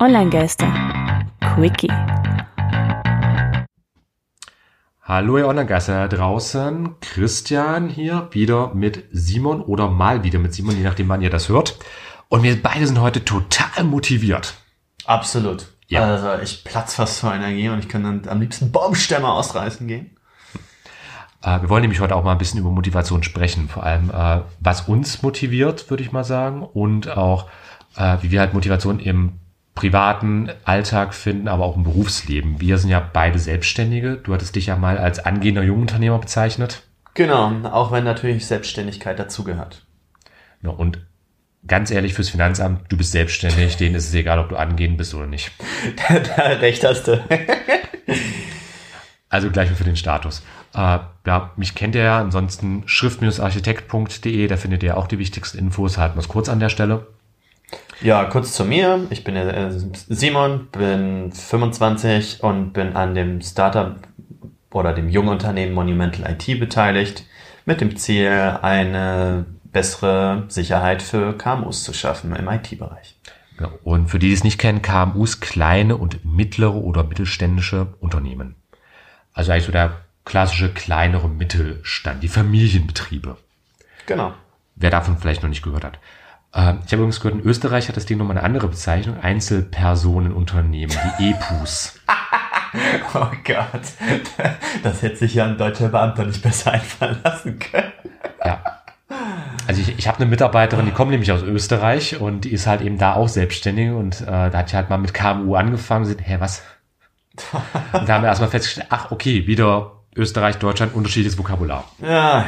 Online-Geister. Quickie. Hallo ihr Online-Geister da draußen. Christian hier wieder mit Simon oder mal wieder mit Simon, je nachdem wann ihr das hört. Und wir beide sind heute total motiviert. Absolut. Ja. Also ich platz fast vor Energie und ich kann dann am liebsten Baumstämme ausreißen gehen. Äh, wir wollen nämlich heute auch mal ein bisschen über Motivation sprechen. Vor allem, äh, was uns motiviert, würde ich mal sagen. Und auch, äh, wie wir halt Motivation im privaten Alltag finden, aber auch im Berufsleben. Wir sind ja beide Selbstständige. Du hattest dich ja mal als angehender Jungunternehmer bezeichnet. Genau, auch wenn natürlich Selbstständigkeit dazugehört. Ja, und ganz ehrlich, fürs Finanzamt, du bist selbstständig, denen ist es egal, ob du angehend bist oder nicht. da recht hast du. Also gleich mal für den Status. Äh, ja, mich kennt ihr ja, ansonsten schrift-architekt.de, da findet ihr auch die wichtigsten Infos, halten wir es kurz an der Stelle. Ja, kurz zu mir. Ich bin äh, Simon, bin 25 und bin an dem Startup oder dem jungen Unternehmen Monumental IT beteiligt, mit dem Ziel, eine bessere Sicherheit für KMUs zu schaffen im IT-Bereich. Ja, und für die, die es nicht kennen, KMUs kleine und mittlere oder mittelständische Unternehmen. Also eigentlich so der klassische kleinere Mittelstand, die Familienbetriebe. Genau. Wer davon vielleicht noch nicht gehört hat. Ähm, ich habe übrigens gehört, in Österreich hat das Ding nochmal eine andere Bezeichnung. Einzelpersonenunternehmen, die EPUs. Oh Gott. Das hätte sich ja ein deutscher Beamter nicht besser einfallen lassen können. Ja. Also ich, ich habe eine Mitarbeiterin, die kommt nämlich aus Österreich und die ist halt eben da auch selbstständig und äh, da hat ich halt mal mit KMU angefangen und gesagt, hä, was? Und da haben wir erstmal festgestellt, ach okay, wieder Österreich, Deutschland, unterschiedliches Vokabular. Ja,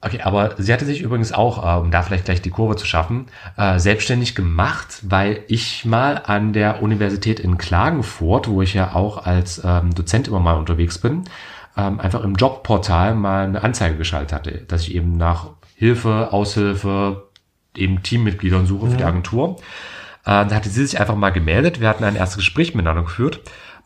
Okay, aber sie hatte sich übrigens auch, äh, um da vielleicht gleich die Kurve zu schaffen, äh, selbstständig gemacht, weil ich mal an der Universität in Klagenfurt, wo ich ja auch als ähm, Dozent immer mal unterwegs bin, ähm, einfach im Jobportal mal eine Anzeige geschaltet hatte, dass ich eben nach Hilfe, Aushilfe, eben Teammitgliedern suche für die Agentur. Äh, da hatte sie sich einfach mal gemeldet. Wir hatten ein erstes Gespräch miteinander geführt.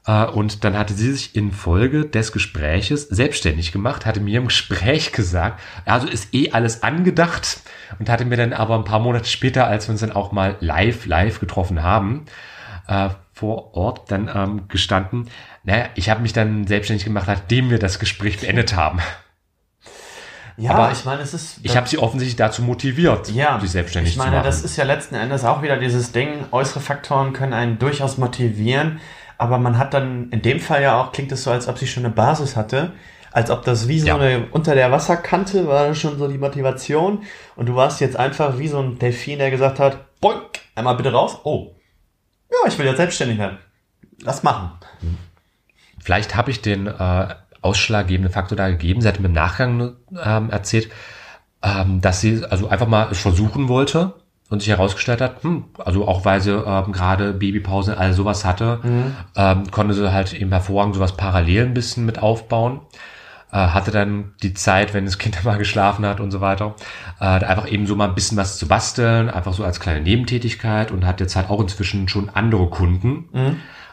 Äh, und dann hatte sie sich in Folge des Gespräches selbstständig gemacht, hatte mir im Gespräch gesagt, also ist eh alles angedacht und hatte mir dann aber ein paar Monate später, als wir uns dann auch mal live, live getroffen haben, äh, vor Ort dann ähm, gestanden, naja, ich habe mich dann selbstständig gemacht, nachdem wir das Gespräch beendet haben. ja Aber ich meine, es ist. Ich habe sie offensichtlich dazu motiviert, ja, sich selbstständig ich meine, zu machen. das ist ja letzten Endes auch wieder dieses Ding, äußere Faktoren können einen durchaus motivieren, aber man hat dann in dem Fall ja auch, klingt es so, als ob sie schon eine Basis hatte, als ob das wie so Ja. eine, unter der Wasserkante war schon so die Motivation und du warst jetzt einfach wie so ein Delfin, der gesagt hat, boink, einmal bitte raus, oh, ja, ich will jetzt selbstständig werden. Lass machen. Vielleicht habe ich den äh, ausschlaggebenden Faktor da gegeben. Sie hat mir im Nachgang ähm, erzählt, ähm, dass sie also einfach mal versuchen wollte und sich herausgestellt hat, hm, also auch weil sie ähm, gerade Babypause, all sowas hatte, ähm, konnte sie halt eben hervorragend sowas parallel ein bisschen mit aufbauen. Äh, hatte dann die Zeit, wenn das Kind mal geschlafen hat und so weiter, äh, einfach eben so mal ein bisschen was zu basteln, einfach so als kleine Nebentätigkeit und hat jetzt halt auch inzwischen schon andere Kunden,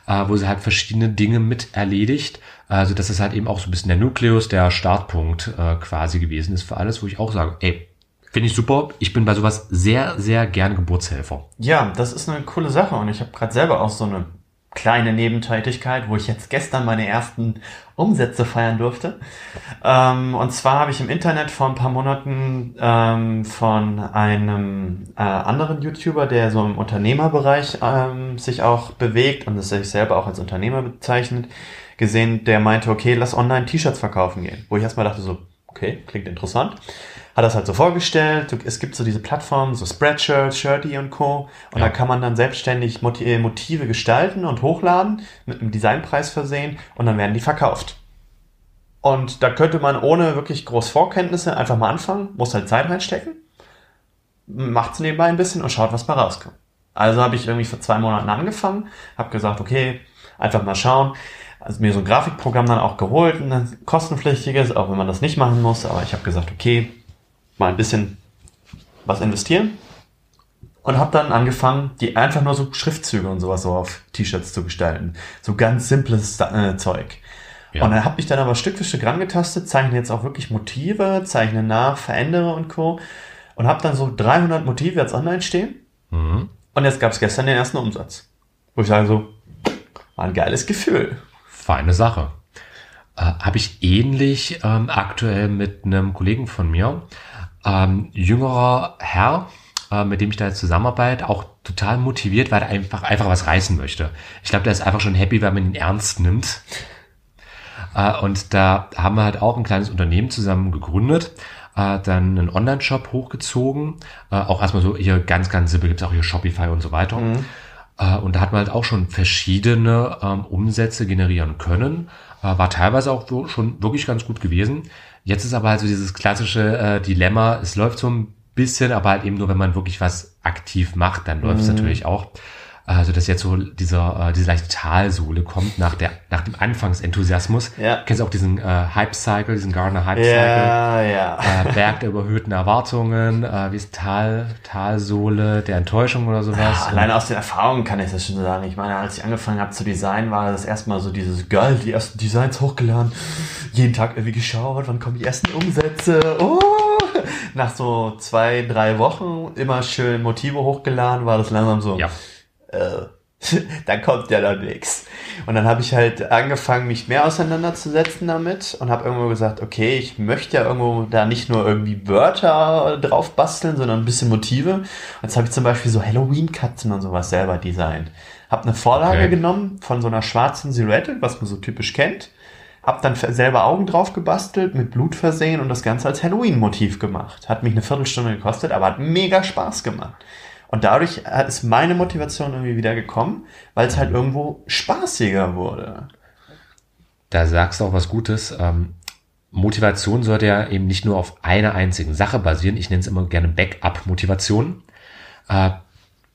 äh, wo sie halt verschiedene Dinge mit erledigt. Also dass es halt eben auch so ein bisschen der Nukleus, der Startpunkt äh, quasi gewesen ist für alles, wo ich auch sage, ey, finde ich super. Ich bin bei sowas sehr, sehr gerne Geburtshelfer. Ja, das ist eine coole Sache und ich habe gerade selber auch so eine kleine Nebentätigkeit, wo ich jetzt gestern meine ersten Umsätze feiern durfte. Ähm, und zwar habe ich im Internet vor ein paar Monaten ähm, von einem äh, anderen YouTuber, der so im Unternehmerbereich ähm, sich auch bewegt und es sich selber auch als Unternehmer bezeichnet, gesehen, der meinte, okay, lass online T-Shirts verkaufen gehen. Wo ich erstmal dachte so, okay, klingt interessant. Hat das halt so vorgestellt. Es gibt so diese Plattformen, so Spreadshirt, Shirty und Co. Und Ja. da kann man dann selbstständig äh, Motive gestalten und hochladen, mit einem Designpreis versehen und dann werden die verkauft. Und da könnte man ohne wirklich groß Vorkenntnisse einfach mal anfangen, muss halt Zeit reinstecken, macht's nebenbei ein bisschen und schaut, was bei rauskommt. Also habe ich irgendwie vor zwei Monaten angefangen, habe gesagt, okay, einfach mal schauen. Also mir so ein Grafikprogramm dann auch geholt, ein kostenpflichtiges, auch wenn man das nicht machen muss. Aber ich habe gesagt, okay, mal ein bisschen was investieren und habe dann angefangen, die einfach nur so Schriftzüge und sowas so auf T-Shirts zu gestalten. So ganz simples äh, Zeug. Ja. Und dann habe ich dann aber Stück für Stück rangetastet, zeichne jetzt auch wirklich Motive, zeichne nach, verändere und Co. Und habe dann so 300 Motive jetzt online stehen. Mhm. Und jetzt gab es gestern den ersten Umsatz. Wo ich sage so, war ein geiles Gefühl. Feine Sache. Äh, Habe ich ähnlich ähm, aktuell mit einem Kollegen von mir, ähm, jüngerer Herr, äh, mit dem ich da jetzt zusammenarbeite, auch total motiviert, weil er einfach, einfach was reißen möchte. Ich glaube, der ist einfach schon happy, wenn man ihn ernst nimmt. Äh, und da haben wir halt auch ein kleines Unternehmen zusammen gegründet, äh, dann einen Online-Shop hochgezogen, äh, auch erstmal so hier ganz, ganz simpel, gibt es auch hier Shopify und so weiter. Äh, und da hat man halt auch schon verschiedene ähm, Umsätze generieren können. Äh, war teilweise auch schon wirklich ganz gut gewesen. Jetzt ist aber halt so dieses klassische äh, Dilemma, es läuft so ein bisschen, aber halt eben nur, wenn man wirklich was aktiv macht, dann läuft es natürlich auch. Also dass jetzt so dieser, äh, diese leichte Talsohle kommt nach, der, nach dem Anfangsenthusiasmus. Ja. Kennst du auch diesen äh, Hype-Cycle, diesen Gardener Hype-Cycle? Ja, ja. Äh, Berg der überhöhten Erwartungen, äh, wie ist Tal, Talsohle der Enttäuschung oder sowas. Ja, alleine aus den Erfahrungen kann ich das schon sagen. Ich meine, als ich angefangen habe zu designen, war das erstmal so dieses geil, die ersten Designs hochgeladen, jeden Tag irgendwie geschaut, wann kommen die ersten Umsätze. Oh! Nach so zwei, drei Wochen immer schön Motive hochgeladen, war das langsam so. Ja. Äh, dann kommt ja dann nichts. Und dann habe ich halt angefangen, mich mehr auseinanderzusetzen damit und habe irgendwo gesagt, okay, ich möchte ja irgendwo da nicht nur irgendwie Wörter drauf basteln, sondern ein bisschen Motive. Und jetzt habe ich zum Beispiel so Halloween-Katzen und sowas selber designt. Habe eine Vorlage Okay. genommen von so einer schwarzen Silhouette, was man so typisch kennt. Hab dann selber Augen drauf gebastelt, mit Blut versehen und das Ganze als Halloween-Motiv gemacht. Hat mich eine Viertelstunde gekostet, aber hat mega Spaß gemacht. Und dadurch ist meine Motivation irgendwie wieder gekommen, weil es halt irgendwo spaßiger wurde. Da sagst du auch was Gutes. Ähm, Motivation sollte ja eben nicht nur auf einer einzigen Sache basieren. Ich nenne es immer gerne Backup-Motivation. Äh,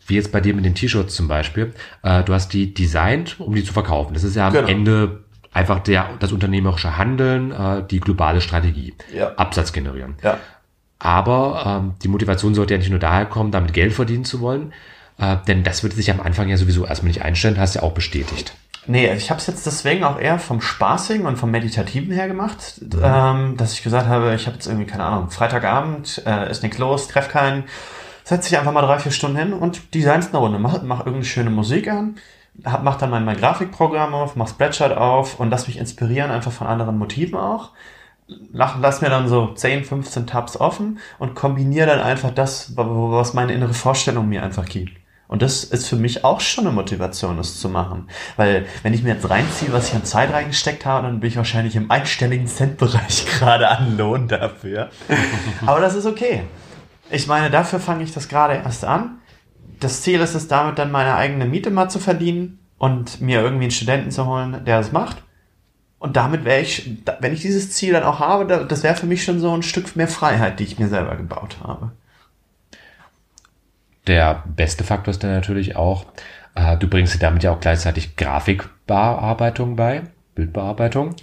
wie jetzt bei dir mit den T-Shirts zum Beispiel. Äh, du hast die designt, um die zu verkaufen. Das ist ja am Genau. Ende einfach der, das unternehmerische Handeln, äh, die globale Strategie. Ja. Absatz generieren. Ja. Aber ähm, die Motivation sollte ja nicht nur daher kommen, damit Geld verdienen zu wollen. Äh, denn das würde sich am Anfang ja sowieso erstmal nicht einstellen, hast ja auch bestätigt. Nee, ich habe es jetzt deswegen auch eher vom Spaßigen und vom Meditativen her gemacht, ähm, dass ich gesagt habe, ich habe jetzt irgendwie, keine Ahnung, Freitagabend, äh, ist nichts los, treff keinen, setz dich einfach mal drei, vier Stunden hin und designst eine Runde, mach, mach irgendeine schöne Musik an, hab, mach dann mein, mein Grafikprogramm auf, mach Spreadshirt auf und lass mich inspirieren, einfach von anderen Motiven auch. Lass mir dann so 10, 15 Tabs offen und kombiniere dann einfach das, wa- was meine innere Vorstellung mir einfach gibt. Und das ist für mich auch schon eine Motivation, das zu machen. Weil, wenn ich mir jetzt reinziehe, was ich an Zeit reingesteckt habe, dann bin ich wahrscheinlich im einstelligen Centbereich gerade an Lohn dafür. Aber das ist okay. Ich meine, dafür fange ich das gerade erst an. Das Ziel ist es, damit dann meine eigene Miete mal zu verdienen und mir irgendwie einen Studenten zu holen, der das macht. Und damit wäre ich, wenn ich dieses Ziel dann auch habe, da- das wäre für mich schon so ein Stück mehr Freiheit, die ich mir selber gebaut habe. Der beste Faktor ist dann natürlich auch, äh, du bringst dir damit ja auch gleichzeitig Grafikbearbeitung bei, Bildbearbeitung.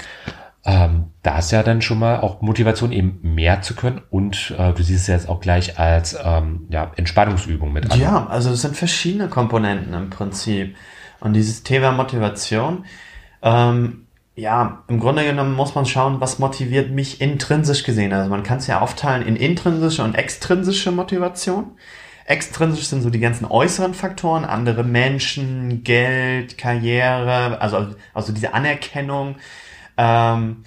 Ähm, da ist ja dann schon mal auch Motivation, eben mehr zu können und äh, du siehst es jetzt auch gleich als ähm, ja, Entspannungsübung mit an. Ja, also es sind verschiedene Komponenten im Prinzip. Und dieses Thema Motivation, ähm, ja, im Grunde genommen muss man schauen, was motiviert mich intrinsisch gesehen. Also man kann es ja aufteilen in intrinsische und extrinsische Motivation. Extrinsisch sind so die ganzen äußeren Faktoren, andere Menschen, Geld, Karriere, also, also diese Anerkennung. Ähm,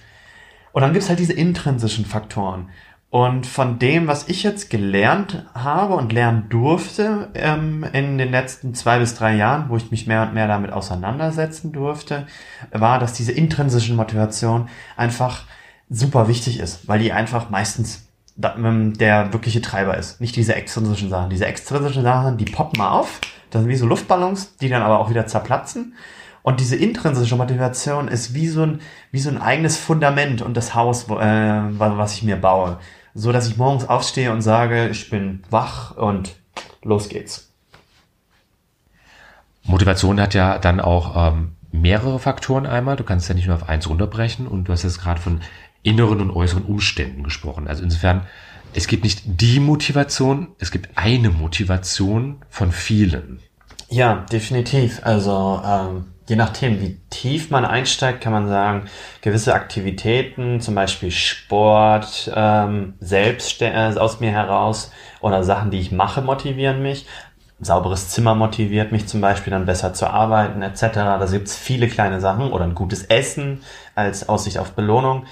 und dann gibt's halt diese intrinsischen Faktoren. Und von dem, was ich jetzt gelernt habe und lernen durfte ähm, in den letzten zwei bis drei Jahren, wo ich mich mehr und mehr damit auseinandersetzen durfte, war, dass diese intrinsische Motivation einfach super wichtig ist, weil die einfach meistens ähm, der wirkliche Treiber ist. Nicht diese extrinsischen Sachen. Diese extrinsischen Sachen, die poppen mal auf. Das sind wie so Luftballons, die dann aber auch wieder zerplatzen. Und diese intrinsische Motivation ist wie so ein, wie so ein eigenes Fundament und das Haus, äh, was ich mir baue. So dass ich morgens aufstehe und sage, ich bin wach und los geht's. Motivation hat ja dann auch ähm, mehrere Faktoren einmal. Du kannst ja nicht nur auf eins runterbrechen und du hast jetzt gerade von inneren und äußeren Umständen gesprochen. Also insofern, es gibt nicht die Motivation, es gibt eine Motivation von vielen. Ja, definitiv. Also ähm, je nachdem, wie tief man einsteigt, kann man sagen, gewisse Aktivitäten, zum Beispiel Sport, ähm, selbst äh, aus mir heraus oder Sachen, die ich mache, motivieren mich. sauberes Zimmer motiviert mich zum Beispiel dann besser zu arbeiten etc. Da gibt's viele kleine Sachen oder ein gutes Essen als Aussicht auf Belohnung.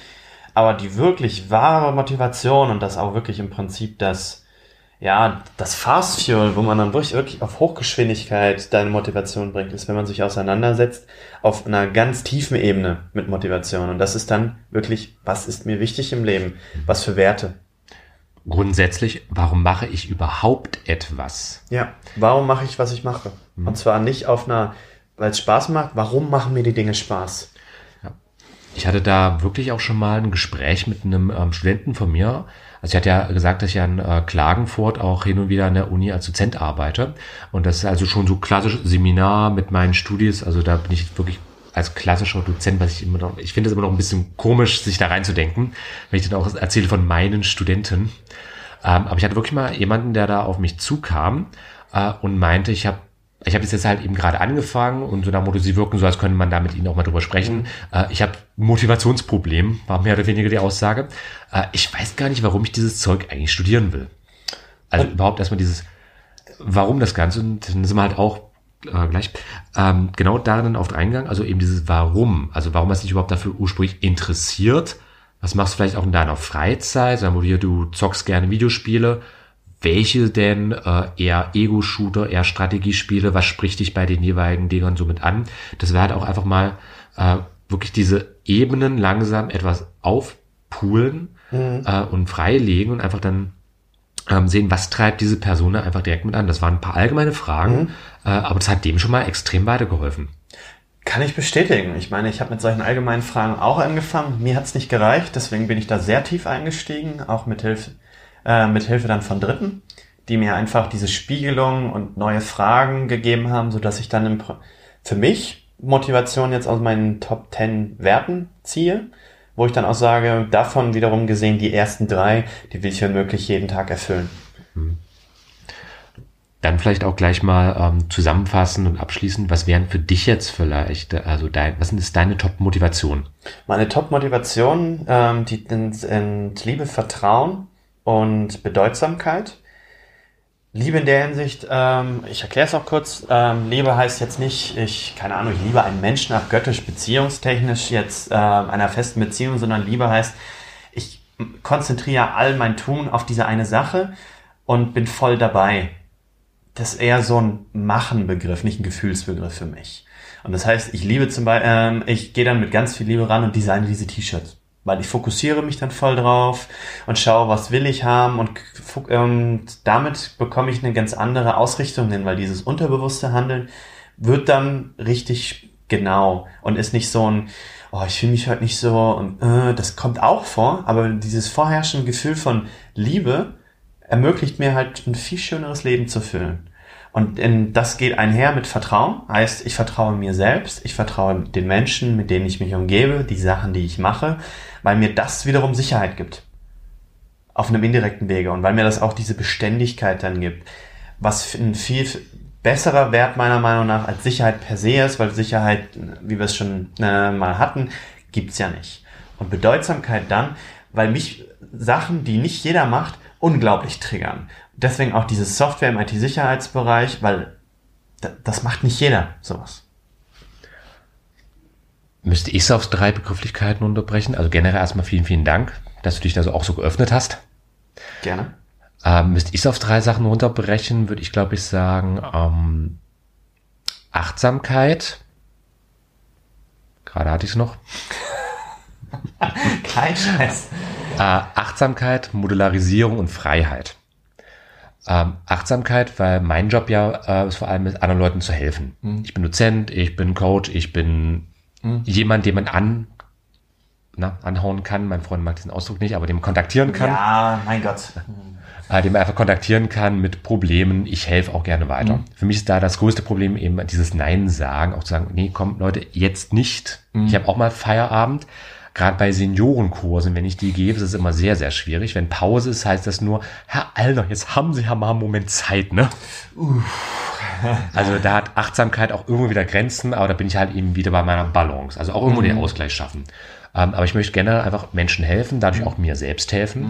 Aber die wirklich wahre Motivation und das auch wirklich im Prinzip das, ja, das Fast Fuel, wo man dann wirklich, auf Hochgeschwindigkeit deine Motivation bringt, ist, wenn man sich auseinandersetzt auf einer ganz tiefen Ebene mit Motivation. Und das ist dann wirklich, was ist mir wichtig im Leben? Was für Werte? Grundsätzlich, warum mache ich überhaupt etwas? Ja, warum mache ich, was ich mache? Mhm. Und zwar nicht auf einer, weil es Spaß macht, warum machen mir die Dinge Spaß? Ich hatte da wirklich auch schon mal ein Gespräch mit einem ähm, Studenten von mir. Also ich hatte ja gesagt, dass ich ja in äh, Klagenfurt auch hin und wieder an der Uni als Dozent arbeite. Und das ist also schon so klassisch Seminar mit meinen Studis. Also da bin ich wirklich als klassischer Dozent, was ich immer noch, ich finde es immer noch ein bisschen komisch, sich da reinzudenken, wenn ich dann auch erzähle von meinen Studenten. Ähm, aber ich hatte wirklich mal jemanden, der da auf mich zukam äh, und meinte, ich habe ich habe jetzt halt eben gerade angefangen und so nach Motto, sie wirken so, als könnte man da mit ihnen auch mal drüber sprechen. Äh, ich habe Motivationsproblem, war mehr oder weniger die Aussage. Äh, ich weiß gar nicht, warum ich dieses Zeug eigentlich studieren will. Also überhaupt erstmal dieses, warum das Ganze, und dann sind wir halt auch äh, gleich, ähm, genau darin auf den Eingang, also eben dieses Warum, also warum hast du dich überhaupt dafür ursprünglich interessiert? Was machst du vielleicht auch in deiner Freizeit, sagen wir hier, du zockst gerne Videospiele, welche denn äh, eher Ego-Shooter, eher Strategiespiele, was spricht dich bei den jeweiligen Dingern so mit an? Das wäre halt auch einfach mal äh, wirklich diese Ebenen langsam etwas aufpulen äh, und freilegen und einfach dann ähm, sehen, was treibt diese Person einfach direkt mit an. Das waren ein paar allgemeine Fragen, äh, aber das hat dem schon mal extrem weitergeholfen. Kann ich bestätigen. Ich meine, ich habe mit solchen allgemeinen Fragen auch angefangen. Mir hat's nicht gereicht, deswegen bin ich da sehr tief eingestiegen, auch mit Hilfe, äh, mit Hilfe dann von Dritten, die mir einfach diese Spiegelung und neue Fragen gegeben haben, so dass ich dann im, für mich Motivation jetzt aus meinen Top 10 Werten ziehe, wo ich dann auch sage, davon wiederum gesehen die ersten drei, die will ich möglich jeden Tag erfüllen. Dann vielleicht auch gleich mal ähm, zusammenfassen und abschließen, was wären für dich jetzt vielleicht, also dein, was ist deine Top-Motivation? Meine Top-Motivation, ähm, die sind Liebe, Vertrauen und Bedeutsamkeit. Liebe in der Hinsicht, ähm, ich erkläre es auch kurz, ähm, Liebe heißt jetzt nicht, ich, keine Ahnung, ich liebe einen Menschen nach göttisch, beziehungstechnisch jetzt äh, einer festen Beziehung, sondern Liebe heißt, ich konzentriere all mein Tun auf diese eine Sache und bin voll dabei. Das ist eher so ein Machen-Begriff, nicht ein Gefühlsbegriff für mich. Und das heißt, ich liebe zum Beispiel, ähm, ich gehe dann mit ganz viel Liebe ran und designe diese T-Shirts. Weil ich fokussiere mich dann voll drauf und schaue, was will ich haben und ähm, damit bekomme ich eine ganz andere Ausrichtung hin, weil dieses unterbewusste Handeln wird dann richtig genau und ist nicht so ein, oh, ich fühle mich heute nicht so und äh, das kommt auch vor, aber dieses vorherrschende Gefühl von Liebe ermöglicht mir halt ein viel schöneres Leben zu fühlen. Und in, das geht einher mit Vertrauen. Heißt, ich vertraue mir selbst, ich vertraue den Menschen, mit denen ich mich umgebe, die Sachen, die ich mache, weil mir das wiederum Sicherheit gibt. Auf einem indirekten Wege. Und weil mir das auch diese Beständigkeit dann gibt. Was ein viel besserer Wert meiner Meinung nach als Sicherheit per se ist, weil Sicherheit, wie wir es schon äh, mal hatten, gibt's ja nicht. Und Bedeutsamkeit dann, weil mich Sachen, die nicht jeder macht, unglaublich triggern. Deswegen auch dieses Software im IT-Sicherheitsbereich, weil da- das macht nicht jeder sowas. Müsste ich es auf drei Begrifflichkeiten unterbrechen? Also generell erstmal vielen, vielen Dank, dass du dich da so auch so geöffnet hast. Gerne. Ähm, müsste ich es auf drei Sachen runterbrechen, würde ich glaube ich sagen, ähm, Achtsamkeit. Gerade hatte ich es noch. Kein Scheiß. Äh, Achtsamkeit, Modularisierung und Freiheit. Ähm, Achtsamkeit, weil mein Job ja äh, ist vor allem ist, anderen Leuten zu helfen. Ich bin Dozent, ich bin Coach, ich bin jemand, den man an, na, anhauen kann. Mein Freund mag diesen Ausdruck nicht, aber dem kontaktieren kann. Ja, mein Gott. äh, den man einfach kontaktieren kann mit Problemen. Ich helfe auch gerne weiter. Für mich ist da das größte Problem eben dieses Nein sagen, auch zu sagen, nee, komm Leute, jetzt nicht. Ich habe auch mal Feierabend. Gerade bei Seniorenkursen, wenn ich die gebe, ist es immer sehr, sehr schwierig. Wenn Pause ist, heißt das nur, Herr Alter, jetzt haben Sie ja mal einen Moment Zeit, ne? Also da hat Achtsamkeit auch irgendwo wieder Grenzen, aber da bin ich halt eben wieder bei meiner Balance. Also auch irgendwo den Ausgleich schaffen. Ähm, aber ich möchte generell einfach Menschen helfen, dadurch auch mir selbst helfen.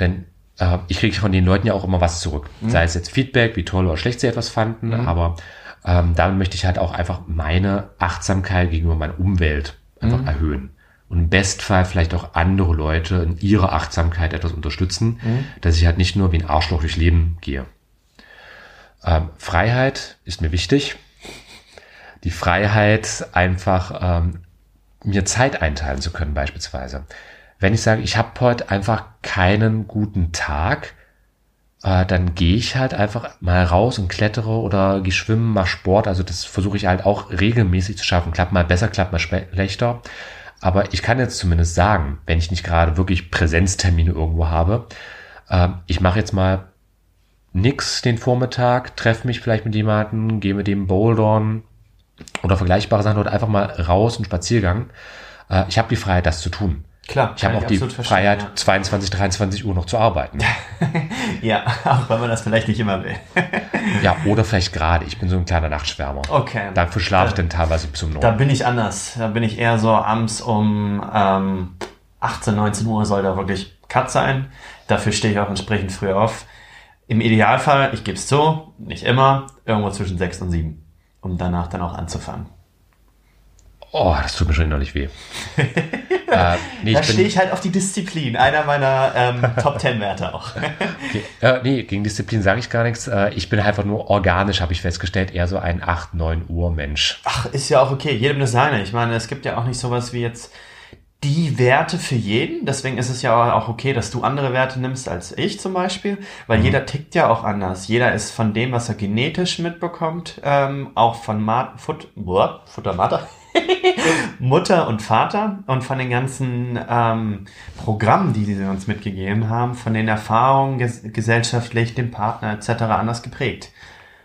Denn äh, ich kriege von den Leuten ja auch immer was zurück. Sei es jetzt Feedback, wie toll oder schlecht sie etwas fanden, aber ähm, damit möchte ich halt auch einfach meine Achtsamkeit gegenüber meiner Umwelt einfach erhöhen. Und im Bestfall vielleicht auch andere Leute in ihrer Achtsamkeit etwas unterstützen, dass ich halt nicht nur wie ein Arschloch durchs Leben gehe. Ähm, Freiheit ist mir wichtig. Die Freiheit, einfach ähm, mir Zeit einteilen zu können, beispielsweise. Wenn ich sage, ich habe heute einfach keinen guten Tag, äh, dann gehe ich halt einfach mal raus und klettere oder gehe schwimmen, mache Sport. Also das versuche ich halt auch regelmäßig zu schaffen. Klappt mal besser, klappt mal schlechter. Aber ich kann jetzt zumindest sagen, wenn ich nicht gerade wirklich Präsenztermine irgendwo habe, äh, ich mache jetzt mal nix den Vormittag, treffe mich vielleicht mit jemandem, gehe mit dem bouldern oder vergleichbare Sachen oder einfach mal raus, einen Spaziergang. Äh, ich habe die Freiheit, das zu tun. Klar, Ich habe auch die Freiheit, 22, 23 Uhr noch zu arbeiten. Ja. ja, auch wenn man das vielleicht nicht immer will. ja, oder vielleicht gerade. Ich bin so ein kleiner Nachtschwärmer. Okay. Dafür schlafe ich Da- dann teilweise bis um Da neun. bin ich anders. Da bin ich eher so abends um ähm, 18, 19 Uhr soll da wirklich Cut sein. Dafür stehe ich auch entsprechend früh auf. Im Idealfall, ich gebe es zu, nicht immer, irgendwo zwischen 6 und 7, um danach dann auch anzufangen. Oh, das tut mir schon innerlich weh. äh, nee, Da stehe ich halt auf die Disziplin, einer meiner ähm, Top 10 Werte auch. okay, äh, nee, gegen Disziplin sage ich gar nichts. Äh, ich bin einfach nur organisch, habe ich festgestellt, eher so ein 8, 9 Uhr Mensch. Ach, ist ja auch okay, jedem das seine. Ich meine, es gibt ja auch nicht sowas wie jetzt die Werte für jeden. Deswegen ist es ja auch okay, dass du andere Werte nimmst als ich zum Beispiel, weil jeder tickt ja auch anders. Jeder ist von dem, was er genetisch mitbekommt, ähm, auch von Ma Fut boah, Futter, Mutter, Mutter und Vater und von den ganzen ähm, Programmen, die sie uns mitgegeben haben, von den Erfahrungen ges gesellschaftlich, dem Partner etc. anders geprägt.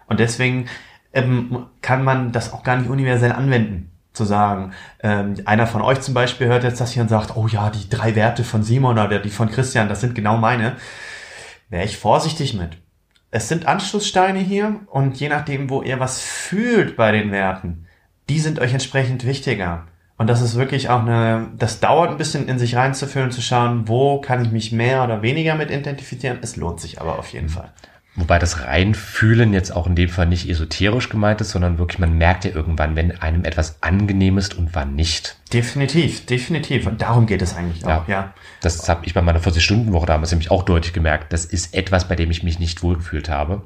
Und deswegen ähm, kann man das auch gar nicht universell anwenden. Zu sagen, ähm, einer von euch zum Beispiel hört jetzt das hier und sagt, oh ja, die drei Werte von Simon oder die von Christian, das sind genau meine. Wäre ich vorsichtig mit. Es sind Anschlusssteine hier und je nachdem, wo ihr was fühlt bei den Werten, die sind euch entsprechend wichtiger. Und das ist wirklich auch eine, das dauert ein bisschen in sich reinzufühlen, zu schauen, wo kann ich mich mehr oder weniger mit identifizieren. Es lohnt sich aber auf jeden Fall. Wobei das Reinfühlen jetzt auch in dem Fall nicht esoterisch gemeint ist, sondern wirklich, man merkt ja irgendwann, wenn einem etwas angenehm ist und wann nicht. Definitiv, definitiv. Und darum geht es eigentlich auch, ja. Das habe ich bei meiner 40-Stunden-Woche damals nämlich auch deutlich gemerkt. Das ist etwas, bei dem ich mich nicht wohlgefühlt habe.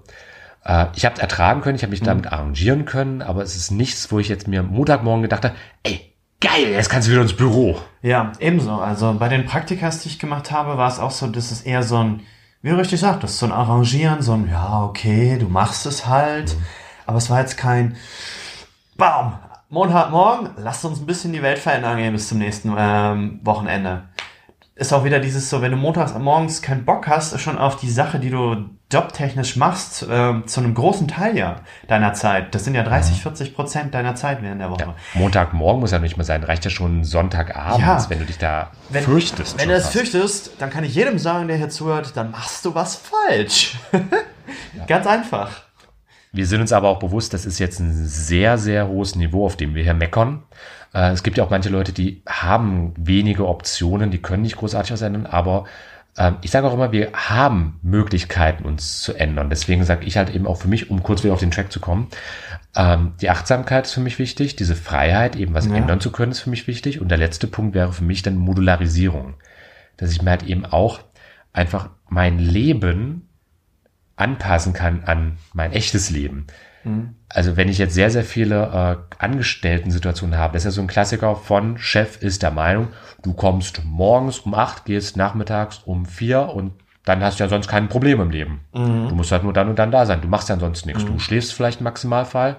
Äh, ich habe es ertragen können, ich habe mich damit arrangieren können, aber es ist nichts, wo ich jetzt mir Montagmorgen gedacht habe, ey, geil, jetzt kannst du wieder ins Büro. Ja, ebenso. Also bei den Praktikas, die ich gemacht habe, war es auch so, dass es eher so ein, wie du richtig sagt, das ist so ein Arrangieren, so ein, ja, okay, du machst es halt. Aber es war jetzt kein, Baum, Montagmorgen, lasst uns ein bisschen die Welt verändern gehen bis zum nächsten ähm, Wochenende. Ist auch wieder dieses so, wenn du montags morgens keinen Bock hast, schon auf die Sache, die du jobtechnisch machst, ähm, zu einem großen Teil ja deiner Zeit. Das sind ja 30, 40 Prozent deiner Zeit während der Woche. Ja, Montagmorgen muss ja nicht mehr sein, reicht ja schon Sonntagabends, Ja. wenn du dich da Wenn, fürchtest. Wenn du das fürchtest, dann kann ich jedem sagen, der hier zuhört, dann machst du was falsch. Ganz einfach. Wir sind uns aber auch bewusst, das ist jetzt ein sehr, sehr hohes Niveau, auf dem wir hier meckern. Äh, es gibt ja auch manche Leute, die haben wenige Optionen, die können nicht großartig was ändern, aber ich sage auch immer, wir haben Möglichkeiten, uns zu ändern. Deswegen sage ich halt eben auch für mich, um kurz wieder auf den Track zu kommen, ähm, die Achtsamkeit ist für mich wichtig, diese Freiheit, eben was Ja. ändern zu können, ist für mich wichtig. Und der letzte Punkt wäre für mich dann Modularisierung. Dass ich mir halt eben auch einfach mein Leben anpassen kann an mein echtes Leben. Also wenn ich jetzt sehr, sehr viele äh, Angestellten-Situationen habe, das ist ja so ein Klassiker von Chef ist der Meinung, du kommst morgens um acht, gehst nachmittags um vier und dann hast du ja sonst kein Problem im Leben. Du musst halt nur dann und dann da sein. Du machst ja ansonsten nichts. Du schläfst vielleicht im Maximalfall,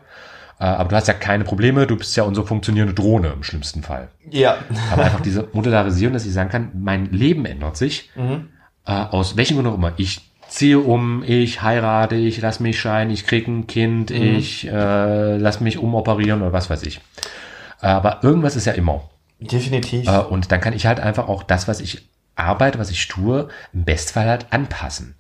äh, aber du hast ja keine Probleme. Du bist ja unsere funktionierende Drohne im schlimmsten Fall. Ja. Aber einfach diese Modularisierung, dass ich sagen kann, mein Leben ändert sich. Äh, aus welchem Grund auch immer. Ich ziehe um, ich heirate, ich lass mich scheiden, ich krieg ein Kind, ich äh, lass mich umoperieren oder was weiß ich. Aber irgendwas ist ja immer. Definitiv. Äh, und dann kann ich halt einfach auch das, was ich arbeite, was ich tue, im Bestfall halt anpassen.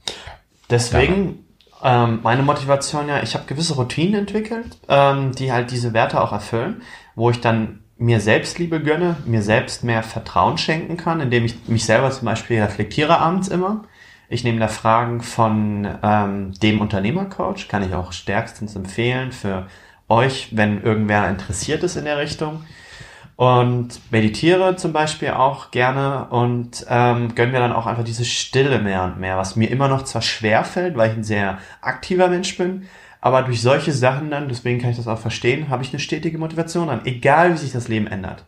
Deswegen ähm, meine Motivation ja, ich habe gewisse Routinen entwickelt, ähm, die halt diese Werte auch erfüllen, wo ich dann mir Selbstliebe gönne, mir selbst mehr Vertrauen schenken kann, indem ich mich selber zum Beispiel reflektiere abends immer. Ich nehme da Fragen von ähm, dem Unternehmercoach, kann ich auch stärkstens empfehlen für euch, wenn irgendwer interessiert ist in der Richtung. Und meditiere zum Beispiel auch gerne und ähm, gönn mir dann auch einfach diese Stille mehr und mehr, was mir immer noch zwar schwer fällt, weil ich ein sehr aktiver Mensch bin, aber durch solche Sachen dann, deswegen kann ich das auch verstehen, habe ich eine stetige Motivation an, egal wie sich das Leben ändert.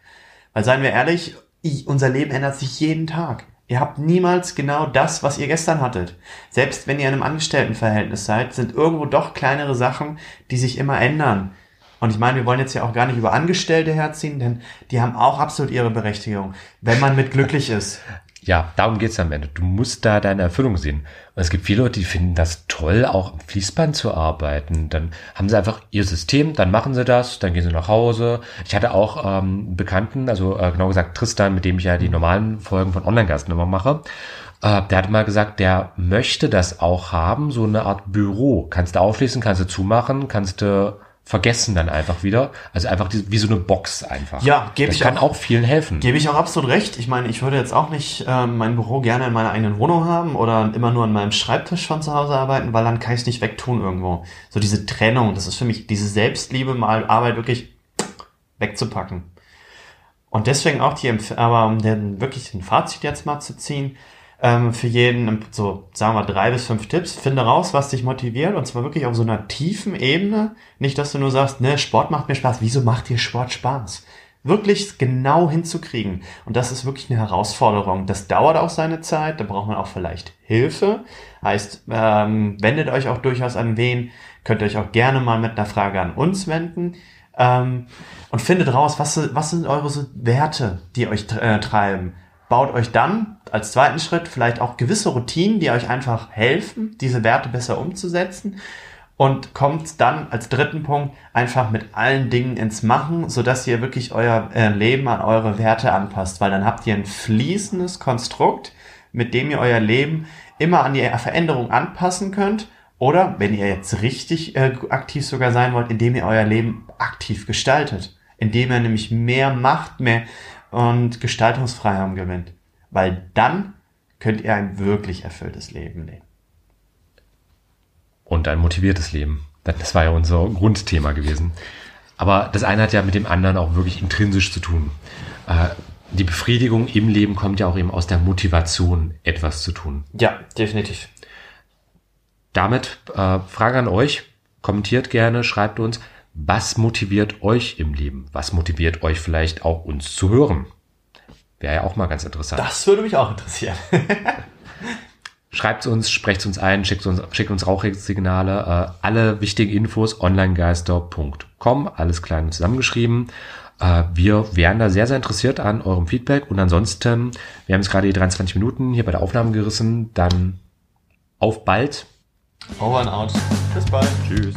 Weil seien wir ehrlich, ich, unser Leben ändert sich jeden Tag. Ihr habt niemals genau das, was ihr gestern hattet. Selbst wenn ihr in einem Angestelltenverhältnis seid, sind irgendwo doch kleinere Sachen, die sich immer ändern. Und ich meine, wir wollen jetzt ja auch gar nicht über Angestellte herziehen, denn die haben auch absolut ihre Berechtigung, wenn man mit glücklich ist. Ja, darum geht's am Ende. Du musst da deine Erfüllung sehen. Und es gibt viele Leute, die finden das toll, auch am Fließband zu arbeiten. Dann haben sie einfach ihr System, dann machen sie das, dann gehen sie nach Hause. Ich hatte auch ähm, Bekannten, also äh, genau gesagt Tristan, mit dem ich ja die normalen Folgen von Online-Gasten immer mache. Äh, der hat mal gesagt, der möchte das auch haben, so eine Art Büro. Kannst du aufschließen, kannst du zumachen, kannst du vergessen dann einfach wieder. Also einfach die, wie so eine Box einfach. Ja, gebe ich kann auch, auch vielen helfen. Gebe ich auch absolut recht. Ich meine, ich würde jetzt auch nicht ähm, mein Büro gerne in meiner eigenen Wohnung haben oder immer nur an meinem Schreibtisch von zu Hause arbeiten, weil dann kann ich es nicht wegtun irgendwo. So diese Trennung, das ist für mich diese Selbstliebe, mal Arbeit wirklich wegzupacken. Und deswegen auch die, aber um den wirklich ein Fazit jetzt mal zu ziehen, ähm, für jeden, so sagen wir drei bis fünf Tipps. Finde raus, was dich motiviert und zwar wirklich auf so einer tiefen Ebene. Nicht, dass du nur sagst, ne, Sport macht mir Spaß. Wieso macht dir Sport Spaß? Wirklich genau hinzukriegen. Und das ist wirklich eine Herausforderung. Das dauert auch seine Zeit. Da braucht man auch vielleicht Hilfe. Heißt, ähm, wendet euch auch durchaus an wen. Könnt ihr euch auch gerne mal mit einer Frage an uns wenden. Ähm, und findet raus, was, was sind eure Werte, die euch äh, treiben baut euch dann als zweiten Schritt vielleicht auch gewisse Routinen, die euch einfach helfen, diese Werte besser umzusetzen. Und kommt dann als dritten Punkt einfach mit allen Dingen ins Machen, sodass ihr wirklich euer äh, Leben an eure Werte anpasst, weil dann habt ihr ein fließendes Konstrukt, mit dem ihr euer Leben immer an die Veränderung anpassen könnt. Oder wenn ihr jetzt richtig äh, aktiv sogar sein wollt, indem ihr euer Leben aktiv gestaltet, indem ihr nämlich mehr macht, mehr und Gestaltungsfreiheit gewinnt. Weil dann könnt ihr ein wirklich erfülltes Leben leben. Und ein motiviertes Leben. Das war ja unser Grundthema gewesen. Aber das eine hat ja mit dem anderen auch wirklich intrinsisch zu tun. Äh, die Befriedigung im Leben kommt ja auch eben aus der Motivation, etwas zu tun. Ja, definitiv. Damit äh, Frage an euch. Kommentiert gerne, schreibt uns, was motiviert euch im Leben? Was motiviert euch vielleicht auch uns zu hören? Wäre ja auch mal ganz interessant. Das würde mich auch interessieren. Schreibt uns, sprecht uns ein, schickt uns, schickt uns Rauchsignale. Äh, alle wichtigen Infos onlinegeister.com, alles klein zusammengeschrieben. Äh, wir wären da sehr, sehr interessiert an eurem Feedback. Und ansonsten, wir haben jetzt gerade die 23 Minuten hier bei der Aufnahme gerissen. Dann auf bald. Over and out. Bis bald. Tschüss.